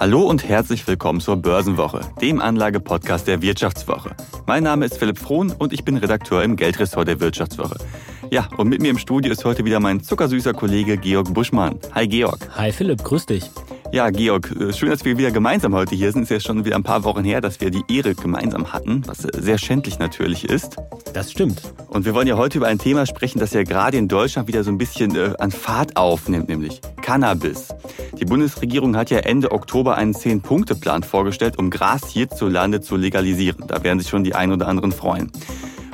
Hallo und herzlich willkommen zur Börsenwoche, dem Anlagepodcast der Wirtschaftswoche. Mein Name ist Philipp Frohn und ich bin Redakteur im Geldressort der Wirtschaftswoche. Ja, und mit mir im Studio ist heute wieder mein zuckersüßer Kollege Georg Buschmann. Hi Georg. Hi Philipp, grüß dich. Ja, Georg, äh, schön, dass wir wieder gemeinsam heute hier sind. Es ist ja schon wieder ein paar Wochen her, dass wir die Ehre gemeinsam hatten, was äh, sehr schändlich natürlich ist. Das stimmt. Und wir wollen ja heute über ein Thema sprechen, das ja gerade in Deutschland wieder so ein bisschen äh, an Fahrt aufnimmt, nämlich Cannabis. Die Bundesregierung hat ja Ende Oktober einen Zehn-Punkte-Plan vorgestellt, um Gras hierzulande zu legalisieren. Da werden sich schon die ein oder anderen freuen.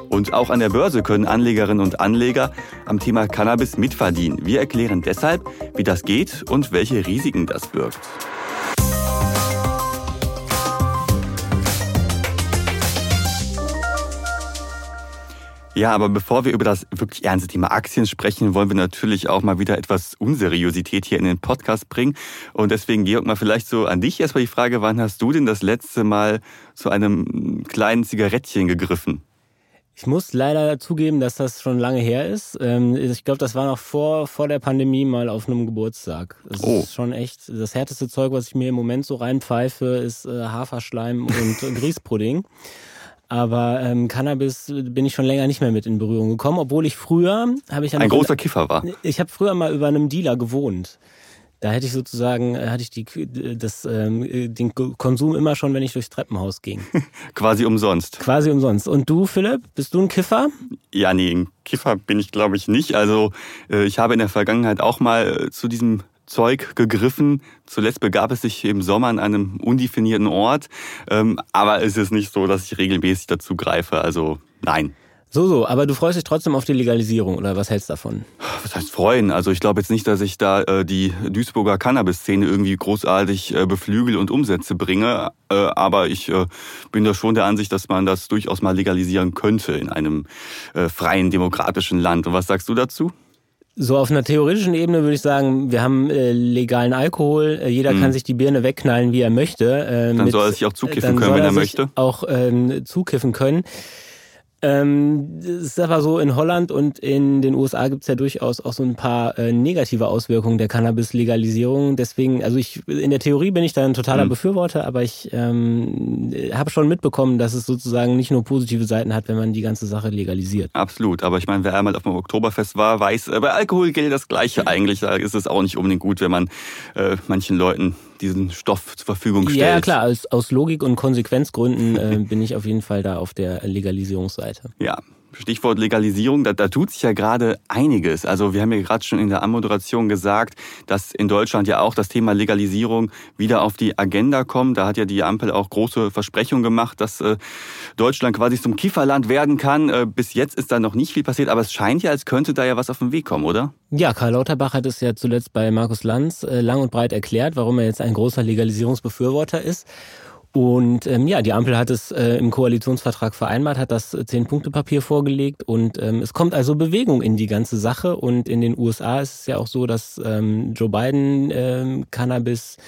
Und auch an der Börse können Anlegerinnen und Anleger am Thema Cannabis mitverdienen. Wir erklären deshalb, wie das geht und welche Risiken das birgt. Ja, aber bevor wir über das wirklich ernste Thema Aktien sprechen, wollen wir natürlich auch mal wieder etwas Unseriosität hier in den Podcast bringen. Und deswegen, Georg, mal vielleicht so an dich erstmal die Frage, wann hast du denn das letzte Mal zu einem kleinen Zigarettchen gegriffen? Ich muss leider zugeben, dass das schon lange her ist. Ähm, ich glaube, das war noch vor, vor der Pandemie mal auf einem Geburtstag. Das oh. ist schon echt das härteste Zeug, was ich mir im Moment so reinpfeife, ist äh, Haferschleim und Grießpudding. Aber ähm, Cannabis bin ich schon länger nicht mehr mit in Berührung gekommen, obwohl ich früher habe ich ein großer Kiffer war. Ich habe früher mal über einem Dealer gewohnt. Da hätte ich sozusagen, äh, hatte ich die, das, ähm, den Konsum immer schon, wenn ich durchs Treppenhaus ging. Quasi umsonst. Quasi umsonst. Und du, Philipp, bist du ein Kiffer? Ja, nee, ein Kiffer bin ich, glaube ich, nicht. Also äh, ich habe in der Vergangenheit auch mal äh, zu diesem Zeug gegriffen. Zuletzt begab es sich im Sommer an einem undefinierten Ort. Ähm, aber es ist nicht so, dass ich regelmäßig dazu greife. Also nein. So, so, aber du freust dich trotzdem auf die Legalisierung oder was hältst du davon? Was heißt freuen? Also ich glaube jetzt nicht, dass ich da äh, die Duisburger Cannabis-Szene irgendwie großartig äh, beflügel und Umsätze bringe, äh, aber ich äh, bin da schon der Ansicht, dass man das durchaus mal legalisieren könnte in einem äh, freien, demokratischen Land. Und was sagst du dazu? So auf einer theoretischen Ebene würde ich sagen, wir haben äh, legalen Alkohol, äh, jeder mhm. kann sich die Birne wegknallen, wie er möchte. Äh, dann mit, soll er sich auch zukiffen können, wenn er, er möchte. Auch ähm, zukiffen können. Ähm, es ist aber so, in Holland und in den USA gibt es ja durchaus auch so ein paar äh, negative Auswirkungen der Cannabis-Legalisierung. Deswegen, also ich in der Theorie bin ich da ein totaler mhm. Befürworter, aber ich ähm, habe schon mitbekommen, dass es sozusagen nicht nur positive Seiten hat, wenn man die ganze Sache legalisiert. Absolut, aber ich meine, wer einmal auf dem Oktoberfest war, weiß, äh, bei Alkohol gilt das Gleiche eigentlich. Da ist es auch nicht unbedingt gut, wenn man äh, manchen Leuten diesen Stoff zur Verfügung stellt. Ja, klar, aus, aus Logik und Konsequenzgründen äh, bin ich auf jeden Fall da auf der Legalisierungsseite. Ja, Stichwort Legalisierung, da, da tut sich ja gerade einiges. Also wir haben ja gerade schon in der Anmoderation gesagt, dass in Deutschland ja auch das Thema Legalisierung wieder auf die Agenda kommt. Da hat ja die Ampel auch große Versprechungen gemacht, dass äh, Deutschland quasi zum Kieferland werden kann. Äh, bis jetzt ist da noch nicht viel passiert, aber es scheint ja, als könnte da ja was auf den Weg kommen, oder? Ja, Karl Lauterbach hat es ja zuletzt bei Markus Lanz äh, lang und breit erklärt, warum er jetzt ein großer Legalisierungsbefürworter ist. Und ähm, ja, die Ampel hat es äh, im Koalitionsvertrag vereinbart, hat das Zehn-Punkte-Papier vorgelegt und ähm, es kommt also Bewegung in die ganze Sache. Und in den USA ist es ja auch so, dass ähm, Joe Biden ähm, Cannabis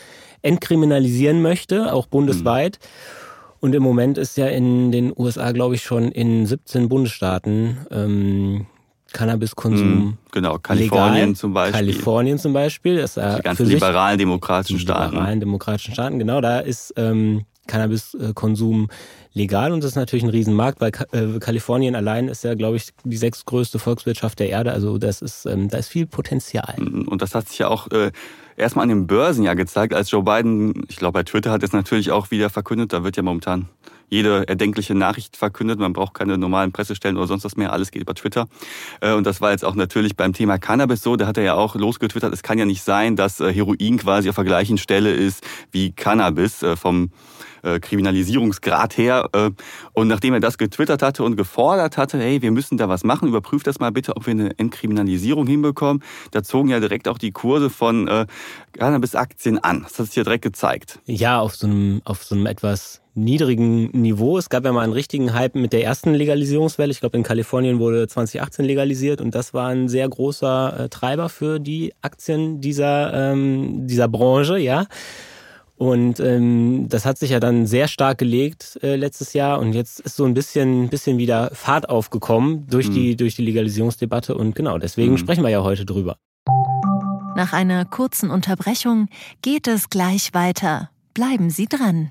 entkriminalisieren möchte, auch bundesweit. Mhm. Und im Moment ist ja in den USA, glaube ich, schon in 17 Bundesstaaten ähm, Cannabiskonsum. Mhm, genau, Kalifornien legal. zum Beispiel. Kalifornien zum Beispiel. Das ist die ganz liberalen demokratischen Staaten. Liberalen demokratischen Staaten, genau. Da ist ähm, Cannabiskonsum legal und das ist natürlich ein Riesenmarkt, weil äh, Kalifornien allein ist ja, glaube ich, die sechstgrößte Volkswirtschaft der Erde. Also das ist, ähm, da ist viel Potenzial. Mhm, und das hat sich ja auch äh, erstmal an den Börsen ja gezeigt, als Joe Biden, ich glaube bei Twitter hat es natürlich auch wieder verkündet, da wird ja momentan jede erdenkliche Nachricht verkündet. Man braucht keine normalen Pressestellen oder sonst was mehr. Alles geht über Twitter. Äh, und das war jetzt auch natürlich beim Thema Cannabis so. Da hat er ja auch losgetwittert, es kann ja nicht sein, dass äh, Heroin quasi auf der gleichen Stelle ist wie Cannabis vom äh, Kriminalisierungsgrad her. Und nachdem er das getwittert hatte und gefordert hatte, hey, wir müssen da was machen, überprüft das mal bitte, ob wir eine Entkriminalisierung hinbekommen, da zogen ja direkt auch die Kurse von Cannabis-Aktien an. Das hat sich ja direkt gezeigt. Ja, auf so einem, auf so einem etwas niedrigen Niveau. Es gab ja mal einen richtigen Hype mit der ersten Legalisierungswelle. Ich glaube, in Kalifornien wurde 2018 legalisiert und das war ein sehr großer äh, Treiber für die Aktien dieser, ähm, dieser Branche, ja. Und ähm, das hat sich ja dann sehr stark gelegt äh, letztes Jahr und jetzt ist so ein bisschen, bisschen wieder Fahrt aufgekommen durch, mhm. die, durch die Legalisierungsdebatte und genau, deswegen mhm. sprechen wir ja heute drüber. Nach einer kurzen Unterbrechung geht es gleich weiter. Bleiben Sie dran.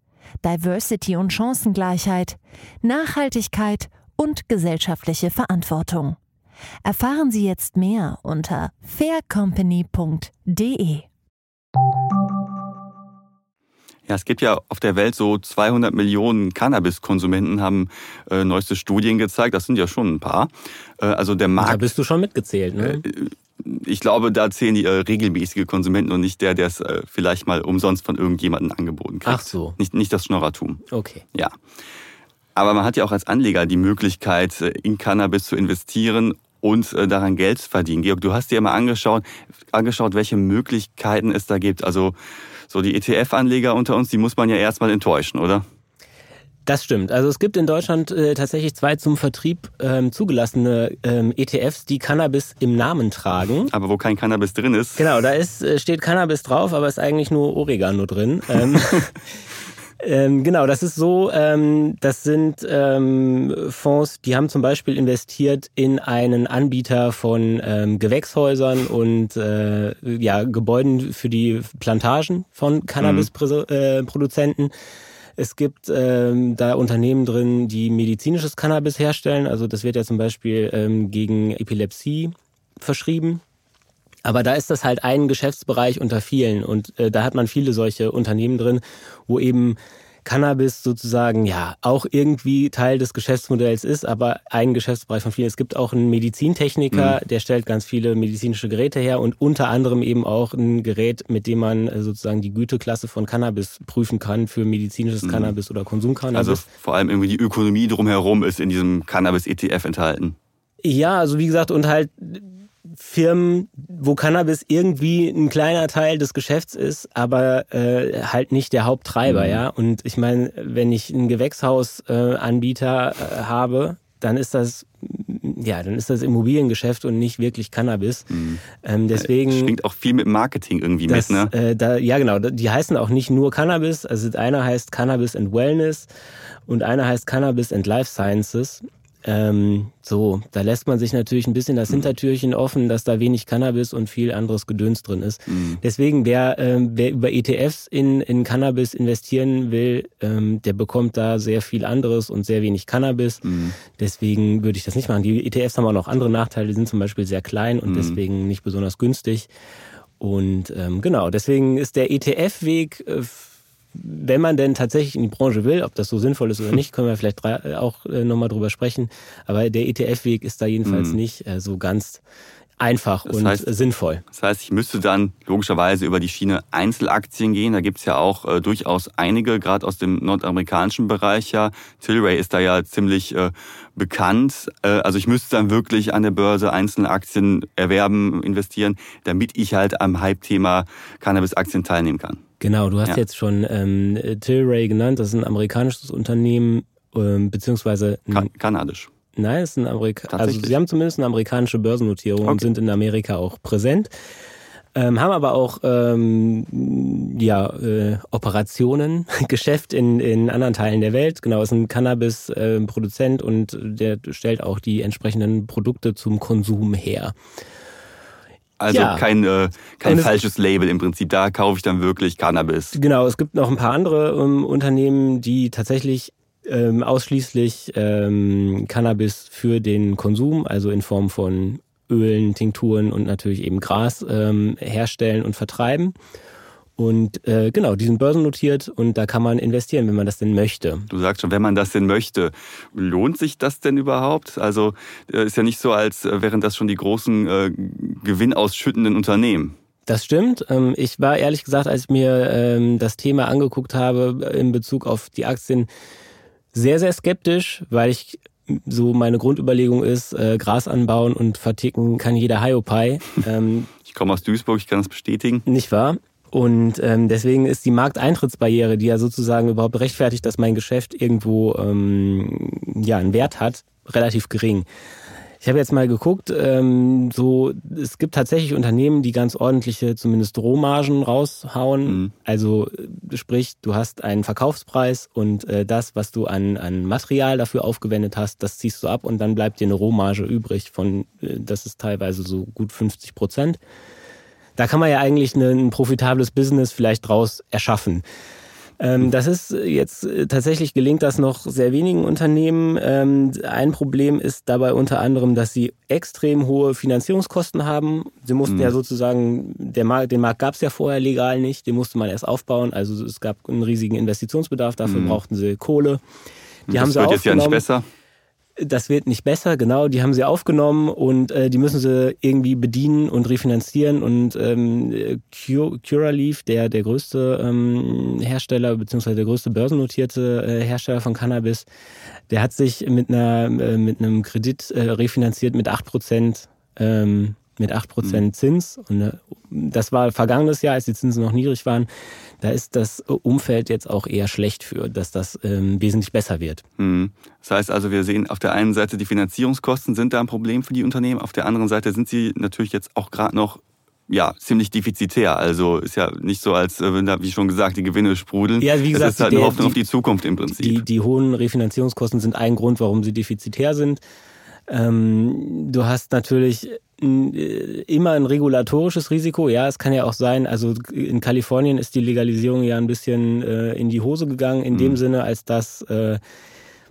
Diversity und Chancengleichheit, Nachhaltigkeit und gesellschaftliche Verantwortung. Erfahren Sie jetzt mehr unter faircompany.de. Ja, es gibt ja auf der Welt so 200 Millionen Cannabis-Konsumenten, haben äh, neueste Studien gezeigt. Das sind ja schon ein paar. Äh, also der Markt. Da bist du schon mitgezählt, ne? Äh, ich glaube, da zählen die äh, regelmäßige Konsumenten und nicht der, der es äh, vielleicht mal umsonst von irgendjemandem angeboten kriegt. Ach so. Nicht, nicht das Schnorrertum. Okay. Ja. Aber man hat ja auch als Anleger die Möglichkeit, äh, in Cannabis zu investieren und äh, daran Geld zu verdienen. Georg, du hast dir mal angeschaut, angeschaut, welche Möglichkeiten es da gibt. Also so die ETF-Anleger unter uns, die muss man ja erstmal enttäuschen, oder? Das stimmt. Also es gibt in Deutschland äh, tatsächlich zwei zum Vertrieb ähm, zugelassene ähm, ETFs, die Cannabis im Namen tragen. Aber wo kein Cannabis drin ist. Genau, da ist, äh, steht Cannabis drauf, aber ist eigentlich nur Oregano drin. Ähm, Ähm, genau, das ist so, ähm, das sind ähm, Fonds, die haben zum Beispiel investiert in einen Anbieter von ähm, Gewächshäusern und äh, ja, Gebäuden für die Plantagen von Cannabisproduzenten. Mhm. Es gibt ähm, da Unternehmen drin, die medizinisches Cannabis herstellen. Also das wird ja zum Beispiel ähm, gegen Epilepsie verschrieben. Aber da ist das halt ein Geschäftsbereich unter vielen und äh, da hat man viele solche Unternehmen drin, wo eben Cannabis sozusagen ja auch irgendwie Teil des Geschäftsmodells ist, aber ein Geschäftsbereich von vielen. Es gibt auch einen Medizintechniker, mhm. der stellt ganz viele medizinische Geräte her und unter anderem eben auch ein Gerät, mit dem man äh, sozusagen die Güteklasse von Cannabis prüfen kann für medizinisches mhm. Cannabis oder Konsumcannabis. Also vor allem irgendwie die Ökonomie drumherum ist in diesem Cannabis-ETF enthalten. Ja, also wie gesagt, und halt Firmen, wo Cannabis irgendwie ein kleiner Teil des Geschäfts ist, aber äh, halt nicht der Haupttreiber, mhm. ja. Und ich meine, wenn ich einen Gewächshausanbieter äh, äh, habe, dann ist das ja, dann ist das Immobiliengeschäft und nicht wirklich Cannabis. Mhm. Ähm, deswegen schwingt auch viel mit Marketing irgendwie das, mit, ne? Äh, da, ja, genau. Die heißen auch nicht nur Cannabis. Also einer heißt Cannabis and Wellness und einer heißt Cannabis and Life Sciences. Ähm, so, da lässt man sich natürlich ein bisschen das mhm. Hintertürchen offen, dass da wenig Cannabis und viel anderes Gedöns drin ist. Mhm. Deswegen, wer, ähm, wer über ETFs in, in Cannabis investieren will, ähm, der bekommt da sehr viel anderes und sehr wenig Cannabis. Mhm. Deswegen würde ich das nicht machen. Die ETFs haben auch noch andere Nachteile, die sind zum Beispiel sehr klein und mhm. deswegen nicht besonders günstig. Und ähm, genau, deswegen ist der ETF-Weg äh, wenn man denn tatsächlich in die Branche will, ob das so sinnvoll ist oder nicht, können wir vielleicht äh, auch äh, nochmal drüber sprechen. Aber der ETF-Weg ist da jedenfalls mhm. nicht äh, so ganz einfach das und heißt, sinnvoll. Das heißt, ich müsste dann logischerweise über die Schiene Einzelaktien gehen. Da gibt's ja auch äh, durchaus einige, gerade aus dem nordamerikanischen Bereich ja. Tilray ist da ja ziemlich äh, bekannt. Äh, also ich müsste dann wirklich an der Börse einzelne Aktien erwerben, investieren, damit ich halt am Hype-Thema Cannabis-Aktien teilnehmen kann. Genau, du hast ja. jetzt schon ähm, Tilray genannt, das ist ein amerikanisches Unternehmen, ähm, beziehungsweise... Kan kanadisch. Nein, es ist ein Amerika also sie haben zumindest eine amerikanische Börsennotierung okay. und sind in Amerika auch präsent. Ähm, haben aber auch ähm, ja, äh, Operationen, Geschäft in, in anderen Teilen der Welt. Genau, ist ein Cannabis-Produzent äh, und der stellt auch die entsprechenden Produkte zum Konsum her. Also ja. kein, äh, kein falsches Label im Prinzip. Da kaufe ich dann wirklich Cannabis. Genau, es gibt noch ein paar andere ähm, Unternehmen, die tatsächlich ähm, ausschließlich ähm, Cannabis für den Konsum, also in Form von Ölen, Tinkturen und natürlich eben Gras ähm, herstellen und vertreiben. Und äh, genau, die sind börsennotiert und da kann man investieren, wenn man das denn möchte. Du sagst schon, wenn man das denn möchte. Lohnt sich das denn überhaupt? Also äh, ist ja nicht so, als äh, wären das schon die großen äh, gewinnausschüttenden Unternehmen. Das stimmt. Ähm, ich war ehrlich gesagt, als ich mir ähm, das Thema angeguckt habe in Bezug auf die Aktien, sehr, sehr skeptisch, weil ich so meine Grundüberlegung ist, äh, Gras anbauen und verticken kann jeder Hiopai. Ähm, ich komme aus Duisburg, ich kann das bestätigen. Nicht wahr? Und ähm, deswegen ist die Markteintrittsbarriere, die ja sozusagen überhaupt rechtfertigt, dass mein Geschäft irgendwo ähm, ja einen Wert hat, relativ gering. Ich habe jetzt mal geguckt, ähm, so es gibt tatsächlich Unternehmen, die ganz ordentliche, zumindest Rohmargen raushauen. Mhm. Also sprich, du hast einen Verkaufspreis und äh, das, was du an, an Material dafür aufgewendet hast, das ziehst du ab und dann bleibt dir eine Rohmarge übrig von, äh, das ist teilweise so gut 50 Prozent. Da kann man ja eigentlich ein profitables Business vielleicht draus erschaffen. Ähm, das ist jetzt äh, tatsächlich gelingt das noch sehr wenigen Unternehmen. Ähm, ein Problem ist dabei unter anderem, dass sie extrem hohe Finanzierungskosten haben. Sie mussten mhm. ja sozusagen, der Markt, den Markt gab es ja vorher legal nicht, den musste man erst aufbauen. Also es gab einen riesigen Investitionsbedarf, dafür mhm. brauchten sie Kohle. Die das haben sie wird jetzt ja nicht besser das wird nicht besser, genau, die haben sie aufgenommen und äh, die müssen sie irgendwie bedienen und refinanzieren. Und ähm, Curaleaf, der der größte ähm, Hersteller beziehungsweise der größte börsennotierte äh, Hersteller von Cannabis, der hat sich mit einer äh, mit einem Kredit äh, refinanziert mit acht Prozent ähm, mit 8% mhm. Zins. Und äh, das war vergangenes Jahr, als die Zinsen noch niedrig waren. Da ist das Umfeld jetzt auch eher schlecht für, dass das ähm, wesentlich besser wird. Mhm. Das heißt also, wir sehen auf der einen Seite, die Finanzierungskosten sind da ein Problem für die Unternehmen. Auf der anderen Seite sind sie natürlich jetzt auch gerade noch ja, ziemlich defizitär. Also ist ja nicht so, als wenn da, wie schon gesagt, die Gewinne sprudeln. Ja, wie gesagt, es ist halt die, eine Hoffnung die, auf die Zukunft im Prinzip. Die, die hohen Refinanzierungskosten sind ein Grund, warum sie defizitär sind. Ähm, du hast natürlich äh, immer ein regulatorisches Risiko. Ja, es kann ja auch sein, also in Kalifornien ist die Legalisierung ja ein bisschen äh, in die Hose gegangen, in mhm. dem Sinne, als dass äh,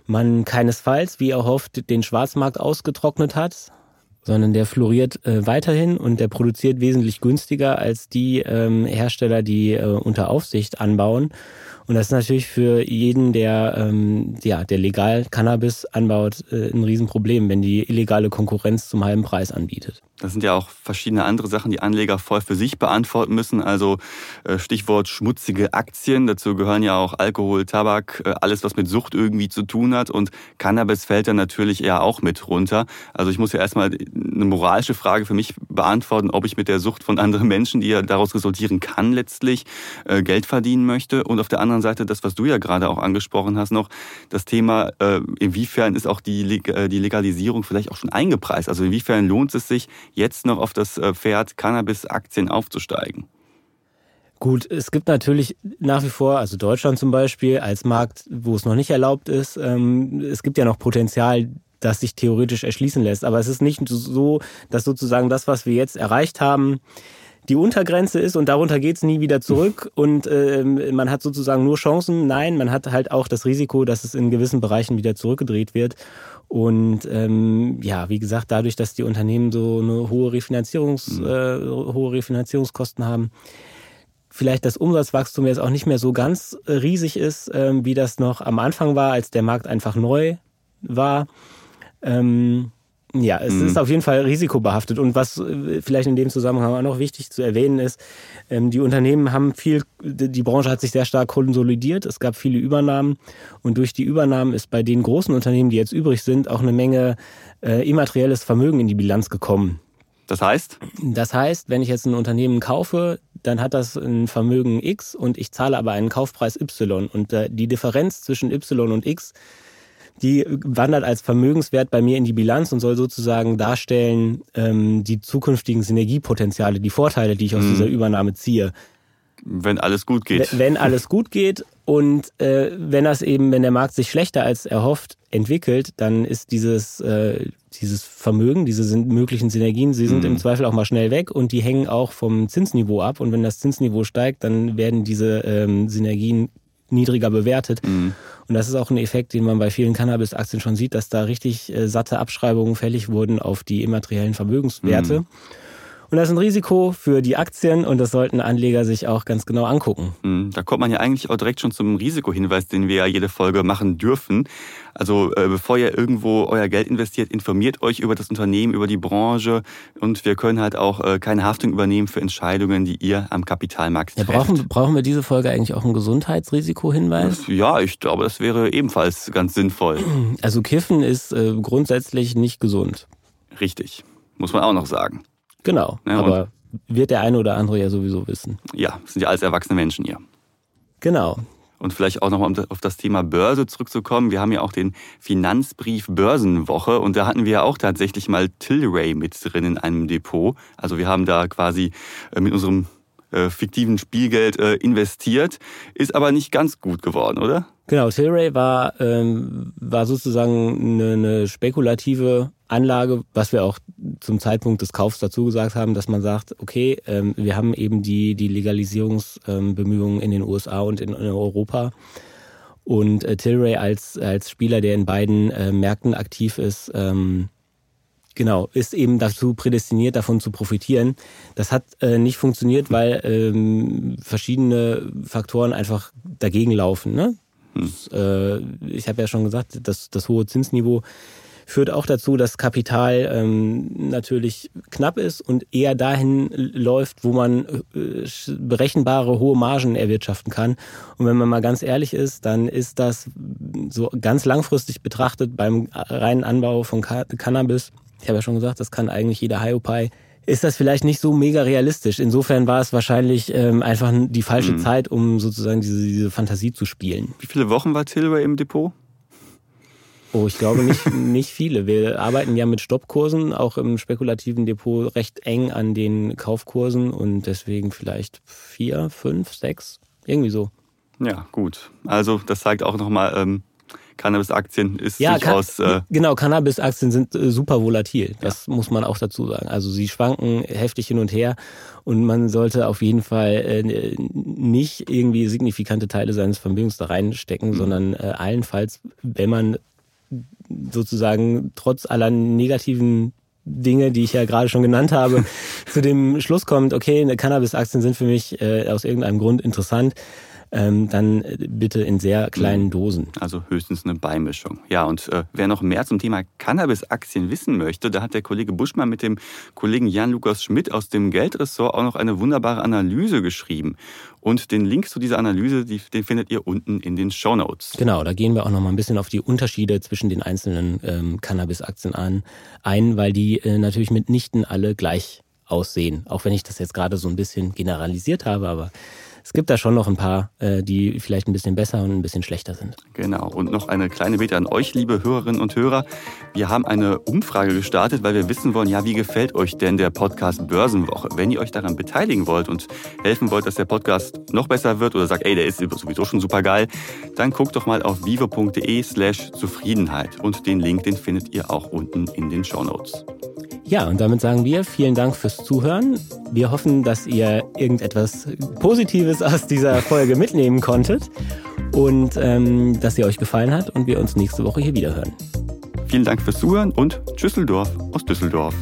man keinesfalls, wie erhofft, den Schwarzmarkt ausgetrocknet hat, sondern der floriert äh, weiterhin und der produziert wesentlich günstiger als die ähm, Hersteller, die äh, unter Aufsicht anbauen. Und das ist natürlich für jeden, der, ähm, ja, der legal Cannabis anbaut, äh, ein Riesenproblem, wenn die illegale Konkurrenz zum halben Preis anbietet. Das sind ja auch verschiedene andere Sachen, die Anleger voll für sich beantworten müssen. Also äh, Stichwort schmutzige Aktien. Dazu gehören ja auch Alkohol, Tabak, äh, alles, was mit Sucht irgendwie zu tun hat. Und Cannabis fällt da natürlich eher auch mit runter. Also ich muss ja erstmal eine moralische Frage für mich beantworten, ob ich mit der Sucht von anderen Menschen, die ja daraus resultieren kann, letztlich äh, Geld verdienen möchte. Und auf der anderen Seite das, was du ja gerade auch angesprochen hast, noch das Thema, inwiefern ist auch die Legalisierung vielleicht auch schon eingepreist? Also inwiefern lohnt es sich, jetzt noch auf das äh, Pferd Cannabis-Aktien aufzusteigen? Gut, es gibt natürlich nach wie vor, also Deutschland zum Beispiel, als Markt, wo es noch nicht erlaubt ist, ähm, es gibt ja noch Potenzial, das sich theoretisch erschließen lässt. Aber es ist nicht so, dass sozusagen das, was wir jetzt erreicht haben, die Untergrenze ist und darunter geht es nie wieder zurück und äh, man hat sozusagen nur Chancen. Nein, man hat halt auch das Risiko, dass es in gewissen Bereichen wieder zurückgedreht wird. Und ähm, ja, wie gesagt, dadurch, dass die Unternehmen so eine hohe Refinanzierungs, mhm. äh, hohe Refinanzierungskosten haben, vielleicht das Umsatzwachstum jetzt auch nicht mehr so ganz riesig ist, ähm, wie das noch am Anfang war, als der Markt einfach neu war. Ähm, ja, es mhm. ist auf jeden Fall risikobehaftet. Und was äh, vielleicht in dem Zusammenhang auch noch wichtig zu erwähnen ist, ähm, die Unternehmen haben viel, die Branche hat sich sehr stark konsolidiert. Es gab viele Übernahmen. Und durch die Übernahmen ist bei den großen Unternehmen, die jetzt übrig sind, auch eine Menge äh, immaterielles Vermögen in die Bilanz gekommen. Das heißt? Das heißt, wenn ich jetzt ein Unternehmen kaufe, dann hat das ein Vermögen X und ich zahle aber einen Kaufpreis Y. Und äh, die Differenz zwischen Y und X die wandert als Vermögenswert bei mir in die Bilanz und soll sozusagen darstellen ähm, die zukünftigen Synergiepotenziale, die Vorteile, die ich aus mhm. dieser Übernahme ziehe. Wenn alles gut geht. Wenn alles gut geht und äh, wenn das eben, wenn der Markt sich schlechter als erhofft entwickelt, dann ist dieses, äh, dieses Vermögen, diese sind möglichen Synergien, sie sind mhm. im Zweifel auch mal schnell weg und die hängen auch vom Zinsniveau ab. Und wenn das Zinsniveau steigt, dann werden diese ähm, Synergien niedriger bewertet. Mhm. Und das ist auch ein Effekt, den man bei vielen Cannabis-Aktien schon sieht, dass da richtig äh, satte Abschreibungen fällig wurden auf die immateriellen Vermögenswerte. Mhm. Und das ist ein Risiko für die Aktien und das sollten Anleger sich auch ganz genau angucken. Mhm. Da kommt man ja eigentlich auch direkt schon zum Risikohinweis, den wir ja jede Folge machen dürfen. Also äh, bevor ihr irgendwo euer Geld investiert, informiert euch über das Unternehmen, über die Branche und wir können halt auch äh, keine Haftung übernehmen für Entscheidungen, die ihr am Kapitalmarkt ja, brauchen, brauchen wir diese Folge eigentlich auch einen Gesundheitsrisikohinweis? Ja, ich glaube, das wäre ebenfalls ganz sinnvoll. Also Kiffen ist äh, grundsätzlich nicht gesund. Richtig, muss man auch noch sagen. Genau, ja, aber wird der eine oder andere ja sowieso wissen. Ja, sind ja alles erwachsene Menschen hier. Genau. Und vielleicht auch nochmal auf das Thema Börse zurückzukommen. Wir haben ja auch den Finanzbrief Börsenwoche und da hatten wir ja auch tatsächlich mal Tilray mit drin in einem Depot. Also wir haben da quasi äh, mit unserem äh, fiktiven Spielgeld äh, investiert, ist aber nicht ganz gut geworden, oder? Genau, Tilray war, ähm, war sozusagen eine, eine spekulative Anlage, was wir auch zum Zeitpunkt des Kaufs dazu gesagt haben, dass man sagt, okay, ähm, wir haben eben die, die Legalisierungsbemühungen ähm, in den USA und in, in Europa. Und äh, Tilray als, als Spieler, der in beiden äh, Märkten aktiv ist, ähm, Genau, ist eben dazu prädestiniert, davon zu profitieren. Das hat äh, nicht funktioniert, weil ähm, verschiedene Faktoren einfach dagegen laufen. Ne? Hm. Das, äh, ich habe ja schon gesagt, dass das hohe Zinsniveau führt auch dazu, dass Kapital ähm, natürlich knapp ist und eher dahin läuft, wo man äh, berechenbare hohe Margen erwirtschaften kann. Und wenn man mal ganz ehrlich ist, dann ist das so ganz langfristig betrachtet beim reinen Anbau von Cannabis ich habe ja schon gesagt, das kann eigentlich jeder Hiopai. Ist das vielleicht nicht so mega realistisch? Insofern war es wahrscheinlich ähm, einfach die falsche mhm. Zeit, um sozusagen diese, diese Fantasie zu spielen. Wie viele Wochen war Tilray im Depot? Oh, ich glaube nicht, nicht viele. Wir arbeiten ja mit Stoppkursen, auch im spekulativen Depot recht eng an den Kaufkursen und deswegen vielleicht vier, fünf, sechs, irgendwie so. Ja, gut. Also das zeigt auch nochmal, ähm, Cannabis-Aktien ist ja, durchaus. Äh genau, Cannabis-Aktien sind äh, super volatil. Das ja. muss man auch dazu sagen. Also sie schwanken heftig hin und her und man sollte auf jeden Fall äh, nicht irgendwie signifikante Teile seines Vermögens da reinstecken, mhm. sondern äh, allenfalls, wenn man sozusagen trotz aller negativen Dinge, die ich ja gerade schon genannt habe, zu dem Schluss kommt, okay, Cannabis-Aktien sind für mich äh, aus irgendeinem Grund interessant ähm, dann äh, bitte in sehr kleinen mhm. Dosen. Also höchstens eine Beimischung. Ja, und äh, wer noch mehr zum Thema Cannabis-Aktien wissen möchte, da hat der Kollege Buschmann mit dem Kollegen Jan-Lukas Schmidt aus dem Geldressort auch noch eine wunderbare Analyse geschrieben. Und den Link zu dieser Analyse, die, den findet ihr unten in den Show Notes. Genau, da gehen wir auch noch mal ein bisschen auf die Unterschiede zwischen den einzelnen ähm, Cannabis-Aktien an, ein, weil die äh, natürlich mitnichten alle gleich aussehen. Auch wenn ich das jetzt gerade so ein bisschen generalisiert habe, aber es gibt da schon noch ein paar, äh, die vielleicht ein bisschen besser und ein bisschen schlechter sind. Genau. Und noch eine kleine Bitte an euch, liebe Hörerinnen und Hörer. Wir haben eine Umfrage gestartet, weil wir wissen wollen, ja, wie gefällt euch denn der Podcast Börsenwoche? Wenn ihr euch daran beteiligen wollt und helfen wollt, dass der Podcast noch besser wird oder sagt, ey, der ist sowieso schon super geil, dann guckt doch mal auf vivo.de slash Zufriedenheit. Und den Link, den findet ihr auch unten in den Show Notes. Ja, und damit sagen wir vielen Dank fürs Zuhören. Wir hoffen, dass ihr irgendetwas Positives aus dieser Folge mitnehmen konntet und ähm, dass sie euch gefallen hat und wir uns nächste Woche hier wieder hören. Vielen Dank fürs Zuhören und Tschüsseldorf aus Düsseldorf.